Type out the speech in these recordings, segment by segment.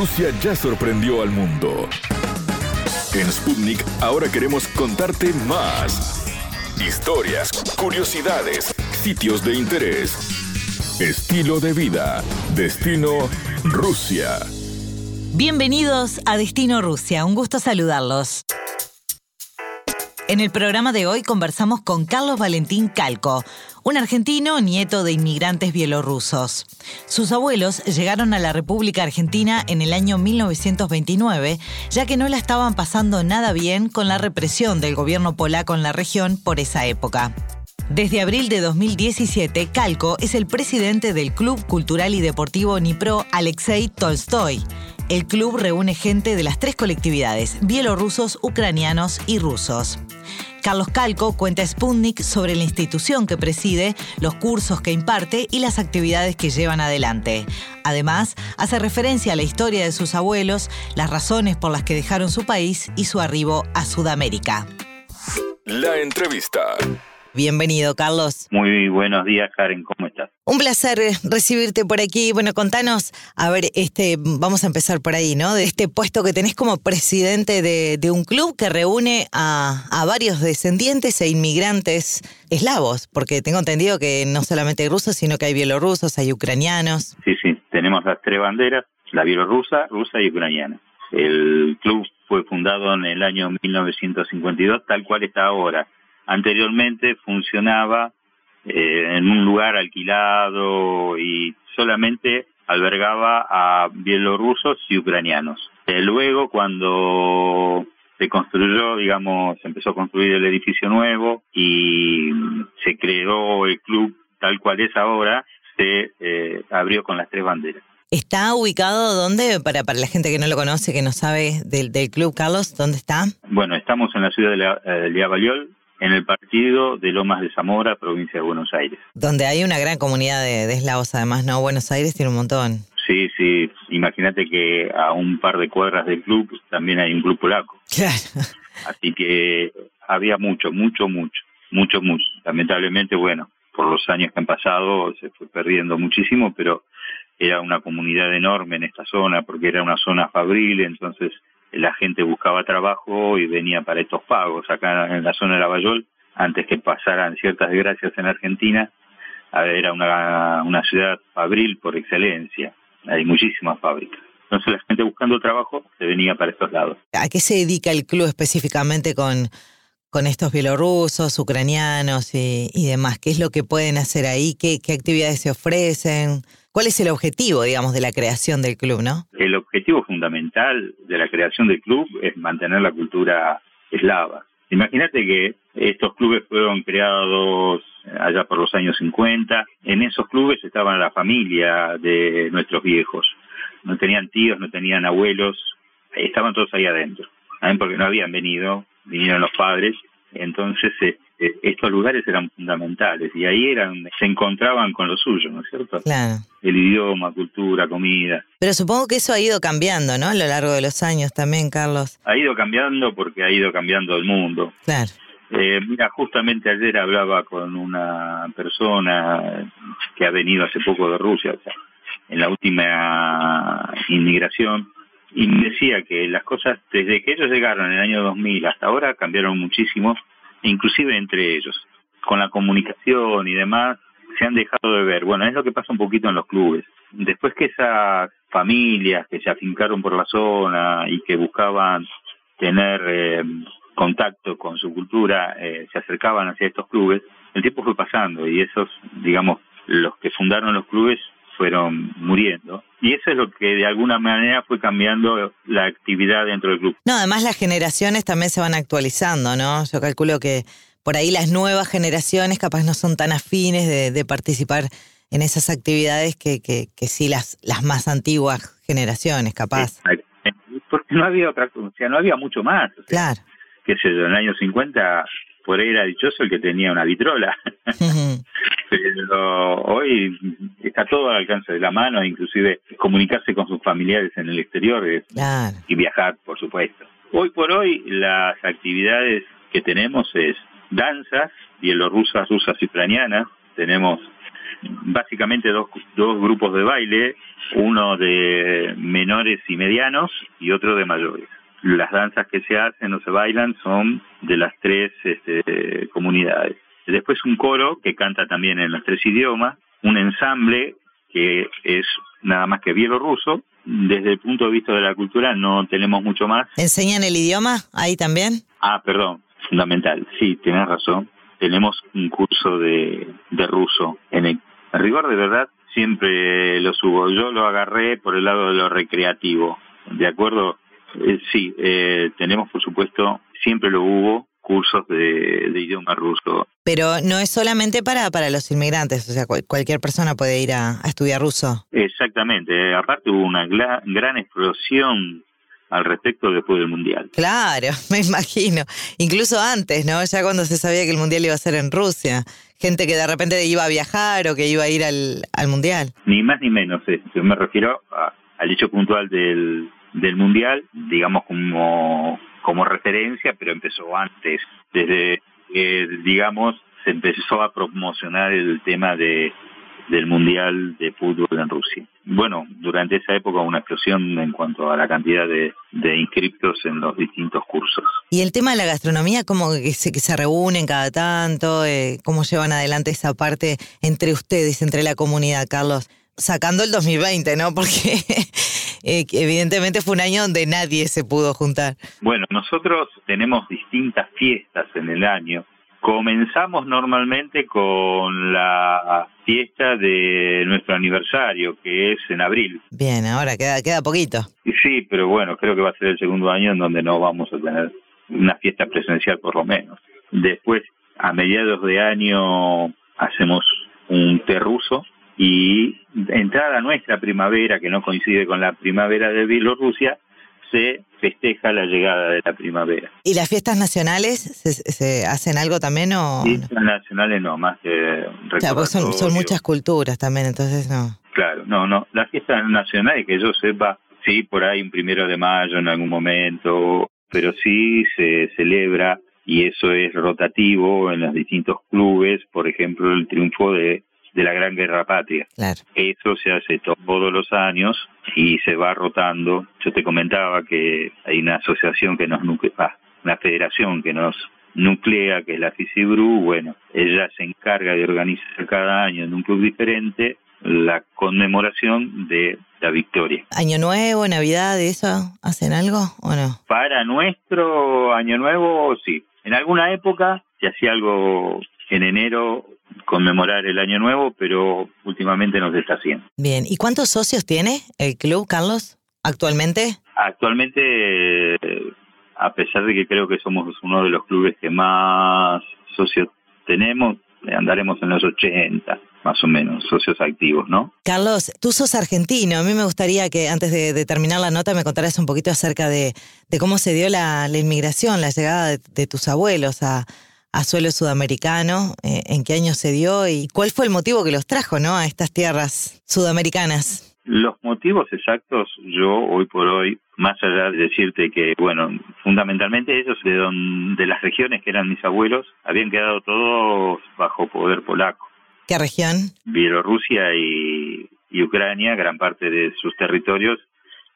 Rusia ya sorprendió al mundo. En Sputnik ahora queremos contarte más. Historias, curiosidades, sitios de interés, estilo de vida, destino Rusia. Bienvenidos a Destino Rusia, un gusto saludarlos. En el programa de hoy conversamos con Carlos Valentín Calco, un argentino nieto de inmigrantes bielorrusos. Sus abuelos llegaron a la República Argentina en el año 1929, ya que no la estaban pasando nada bien con la represión del gobierno polaco en la región por esa época. Desde abril de 2017, Calco es el presidente del Club Cultural y Deportivo Nipro Alexei Tolstoy. El club reúne gente de las tres colectividades, bielorrusos, ucranianos y rusos. Carlos Calco cuenta a Sputnik sobre la institución que preside, los cursos que imparte y las actividades que llevan adelante. Además, hace referencia a la historia de sus abuelos, las razones por las que dejaron su país y su arribo a Sudamérica. La entrevista. Bienvenido, Carlos. Muy buenos días, Karen, ¿cómo estás? Un placer recibirte por aquí. Bueno, contanos, a ver, este, vamos a empezar por ahí, ¿no? De este puesto que tenés como presidente de, un club que reúne a, a, varios descendientes e inmigrantes eslavos, porque tengo entendido que no solamente hay rusos, sino que hay bielorrusos, hay ucranianos. Sí, sí, tenemos las tres banderas, la bielorrusa, rusa y ucraniana. El club fue fundado en el año 1952, tal cual está ahora anteriormente funcionaba eh, en un lugar alquilado y solamente albergaba a bielorrusos y ucranianos. Eh, luego, cuando se construyó, digamos, se empezó a construir el edificio nuevo y se creó el club tal cual es ahora, se eh, abrió con las tres banderas. ¿Está ubicado dónde? Para, para la gente que no lo conoce, que no sabe del, del club, Carlos, ¿dónde está? Bueno, estamos en la ciudad de, de en el partido de Lomas de Zamora, provincia de Buenos Aires. Donde hay una gran comunidad de, eslavos, además, ¿no? Buenos Aires tiene un montón. Sí, sí. Imagínate que a un par de cuadras del club también hay un club polaco. Claro. Así que había mucho, mucho, mucho, mucho, mucho. Lamentablemente, bueno, por los años que han pasado se fue perdiendo muchísimo, pero era una comunidad enorme en esta zona porque era una zona fabril, entonces la gente buscaba trabajo y venía para estos pagos. Acá en la zona de Lavallol, antes que pasaran ciertas desgracias en Argentina, era una, una ciudad fabril por excelencia. Hay muchísimas fábricas. Entonces la gente buscando trabajo se venía para estos lados. ¿A qué se dedica el club específicamente con, con estos bielorrusos, ucranianos y, y demás? ¿Qué es lo que pueden hacer ahí? ¿Qué, ¿Qué actividades se ofrecen? ¿Cuál es el objetivo, digamos, de la creación del club, no? El objetivo fundamental de la creación del club es mantener la cultura eslava. Imagínate que estos clubes fueron creados allá por los años 50. En esos clubes estaba la familia de nuestros viejos. No tenían tíos, no tenían abuelos, estaban todos ahí adentro. Porque no habían venido, vinieron los padres. Entonces, eh, estos lugares eran fundamentales y ahí eran se encontraban con lo suyo, ¿no es cierto? Claro. El idioma, cultura, comida. Pero supongo que eso ha ido cambiando, ¿no? A lo largo de los años también, Carlos. Ha ido cambiando porque ha ido cambiando el mundo. Claro. Eh, mira, justamente ayer hablaba con una persona que ha venido hace poco de Rusia, o sea, en la última inmigración, y me decía que las cosas, desde que ellos llegaron en el año 2000 hasta ahora, cambiaron muchísimo inclusive entre ellos. Con la comunicación y demás, se han dejado de ver. Bueno, es lo que pasa un poquito en los clubes. Después que esas familias que se afincaron por la zona y que buscaban tener eh, contacto con su cultura, eh, se acercaban hacia estos clubes, el tiempo fue pasando y esos, digamos, los que fundaron los clubes fueron muriendo. Y eso es lo que de alguna manera fue cambiando la actividad dentro del club. No, además las generaciones también se van actualizando, ¿no? Yo calculo que por ahí las nuevas generaciones capaz no son tan afines de, participar en esas actividades que, que, que, sí las, las más antiguas generaciones, capaz. Porque no había otra o sea, no había mucho más. claro. Qué sé yo, en el año 50 por ahí era dichoso el que tenía una vitrola. Pero hoy está todo al alcance de la mano, inclusive comunicarse con sus familiares en el exterior y viajar, por supuesto. Hoy por hoy las actividades que tenemos es danzas bielorrusas, rusas y ucranianas. Tenemos básicamente dos, dos grupos de baile, uno de menores y medianos y otro de mayores. Las danzas que se hacen o se bailan son de las tres este, comunidades. Después un coro que canta también en los tres idiomas, un ensamble que es nada más que bielorruso. Desde el punto de vista de la cultura no tenemos mucho más. ¿Enseñan el idioma ahí también? Ah, perdón, fundamental. Sí, tienes razón. Tenemos un curso de, de ruso. En el rigor de verdad siempre lo subo. Yo lo agarré por el lado de lo recreativo. ¿De acuerdo? Eh, sí, eh, tenemos por supuesto, siempre lo hubo, cursos de, idioma ruso. Pero no es solamente para, para los inmigrantes, o sea, cualquier persona puede ir a, estudiar ruso. Exactamente, aparte hubo una gran explosión al respecto después del Mundial. Claro, me imagino. Incluso antes, ¿no? Ya cuando se sabía que el Mundial iba a ser en Rusia. Gente que de repente iba a viajar o que iba a ir al, al Mundial. Ni más ni menos. Eh. Yo me refiero al hecho puntual del, del Mundial, digamos como como referencia, pero empezó antes, desde, eh, digamos, se empezó a promocionar el tema de del Mundial de Fútbol en Rusia. Bueno, durante esa época una explosión en cuanto a la cantidad de, de inscriptos en los distintos cursos. ¿Y el tema de la gastronomía, cómo que se, que se reúnen cada tanto? Eh, ¿Cómo llevan adelante esa parte entre ustedes, entre la comunidad, Carlos? Sacando el 2020, ¿no? Porque eh, evidentemente fue un año donde nadie se pudo juntar. Bueno, nosotros tenemos distintas fiestas en el año. Comenzamos normalmente con la fiesta de nuestro aniversario, que es en abril. Bien, ahora queda, queda poquito. Sí, pero bueno, creo que va a ser el segundo año en donde no vamos a tener una fiesta presencial por lo menos. Después, a mediados de año, hacemos un té ruso, y entrada nuestra primavera, que no coincide con la primavera de Bielorrusia, se festeja la llegada de la primavera. ¿Y las fiestas nacionales se, hacen algo también o...? Fiestas nacionales no, más que... Claro, son, son muchas culturas también, entonces no. Claro, no, no. Las fiestas nacionales, que yo sepa, sí, por ahí un primero de mayo en algún momento, pero sí se celebra y eso es rotativo en los distintos clubes, por ejemplo, el triunfo de de la Gran Guerra Patria. Eso se hace todos los años y se va rotando. Yo te comentaba que hay una asociación que nos nuclea, una federación que nos nuclea, que es la FICIBRU, bueno, ella se encarga de organizar cada año en un club diferente la conmemoración de la victoria. ¿Año Nuevo, Navidad, eso hacen algo o no? Para nuestro Año Nuevo, sí. En alguna época se hacía algo en enero conmemorar el año nuevo, pero últimamente no se está haciendo. Bien, ¿y cuántos socios tiene el club, Carlos, actualmente? Actualmente, a pesar de que creo que somos uno de los clubes que más socios tenemos, andaremos en los 80, más o menos, socios activos, ¿no? Carlos, tú sos argentino. A mí me gustaría que antes de, terminar la nota me contaras un poquito acerca de, cómo se dio la, inmigración, la llegada de tus abuelos a, a suelo sudamericano, eh, en qué año se dio y cuál fue el motivo que los trajo ¿no? a estas tierras sudamericanas. Los motivos exactos, yo hoy por hoy, más allá de decirte que, bueno, fundamentalmente ellos de, de las regiones que eran mis abuelos, habían quedado todos bajo poder polaco. ¿Qué región? Bielorrusia y, y Ucrania, gran parte de sus territorios,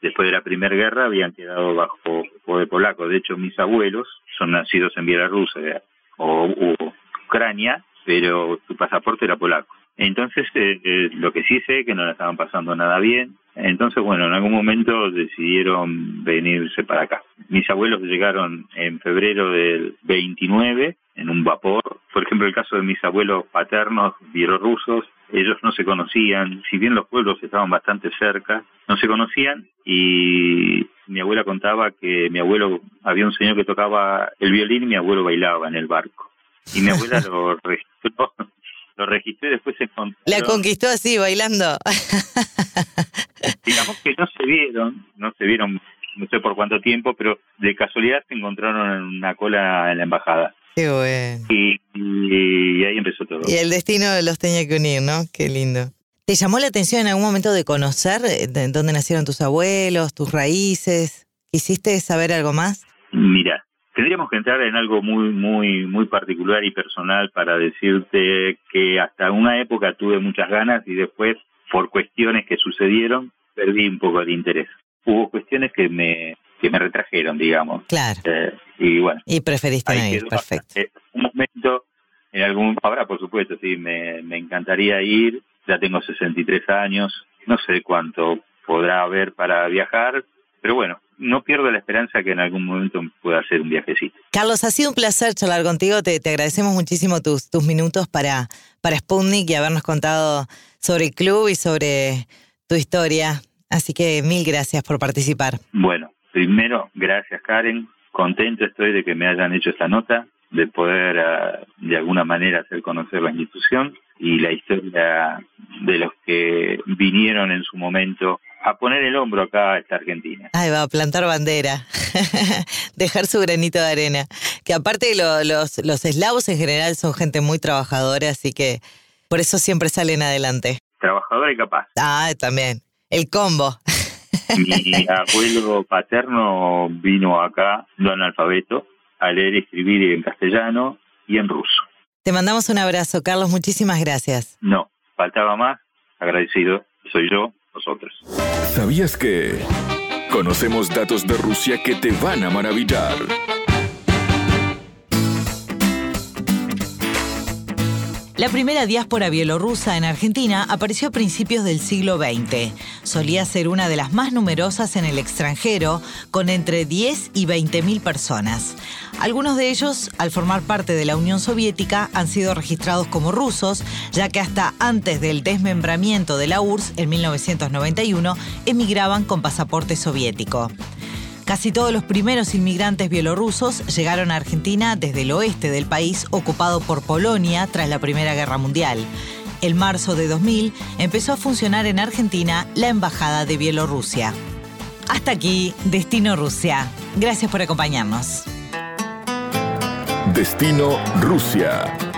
después de la Primera Guerra, habían quedado bajo poder polaco. De hecho, mis abuelos son nacidos en Bielorrusia, o, Ucrania, pero su pasaporte era polaco. Entonces, eh, eh, lo que sí sé que no la estaban pasando nada bien. Entonces, bueno, en algún momento decidieron venirse para acá. Mis abuelos llegaron en febrero del 29 en un vapor. Por ejemplo, el caso de mis abuelos paternos bielorrusos, ellos no se conocían, si bien los pueblos estaban bastante cerca, no se conocían y mi abuela contaba que mi abuelo, había un señor que tocaba el violín y mi abuelo bailaba en el barco. Y mi abuela lo registró, lo registró y después se encontró. La conquistó así, bailando. Digamos que no se vieron, no se vieron no sé por cuánto tiempo, pero de casualidad se encontraron en una cola en la embajada. Qué bueno. Y, y, ahí empezó todo. Y el destino los tenía que unir, ¿no? Qué lindo. ¿Te llamó la atención en algún momento de conocer eh, dónde nacieron tus abuelos, tus raíces? ¿Quisiste saber algo más? Mira, Tendríamos que entrar en algo muy, muy, muy particular y personal para decirte que hasta una época tuve muchas ganas y después, por cuestiones que sucedieron, perdí un poco el interés. Hubo cuestiones que me, que me retrajeron, digamos. Claro. Eh, y bueno. Y preferiste no ir, perfecto. Eh, un momento, en algún, ahora por supuesto, sí, me, me encantaría ir. Ya tengo 63 años, no sé cuánto podrá haber para viajar, pero bueno, no pierdo la esperanza que en algún momento pueda hacer un viajecito. Carlos, ha sido un placer charlar contigo. Te, te agradecemos muchísimo tus, tus minutos para, para Sputnik y habernos contado sobre el club y sobre tu historia. Así que mil gracias por participar. Bueno, primero, gracias Karen. Contento estoy de que me hayan hecho esta nota, de poder uh, de alguna manera hacer conocer la institución y la historia de los que vinieron en su momento a poner el hombro acá a esta Argentina. Ahí va, a plantar bandera, dejar su granito de arena. Que aparte lo, los, los eslavos en general son gente muy trabajadora, así que por eso siempre salen adelante. Trabajadora y capaz. Ah, también. El combo. Mi abuelo paterno vino acá, no analfabeto, a leer y escribir en castellano y en ruso. Te mandamos un abrazo, Carlos. Muchísimas gracias. No, faltaba más. Agradecido. Soy yo, vosotros. ¿Sabías que conocemos datos de Rusia que te van a maravillar? La primera diáspora bielorrusa en Argentina apareció a principios del siglo XX. Solía ser una de las más numerosas en el extranjero, con entre 10 y 20 mil personas. Algunos de ellos, al formar parte de la Unión Soviética, han sido registrados como rusos, ya que hasta antes del desmembramiento de la URSS en 1991 emigraban con pasaporte soviético. Casi todos los primeros inmigrantes bielorrusos llegaron a Argentina desde el oeste del país ocupado por Polonia tras la Primera Guerra Mundial. En marzo de 2000 empezó a funcionar en Argentina la Embajada de Bielorrusia. Hasta aquí, Destino Rusia. Gracias por acompañarnos. Destino Rusia.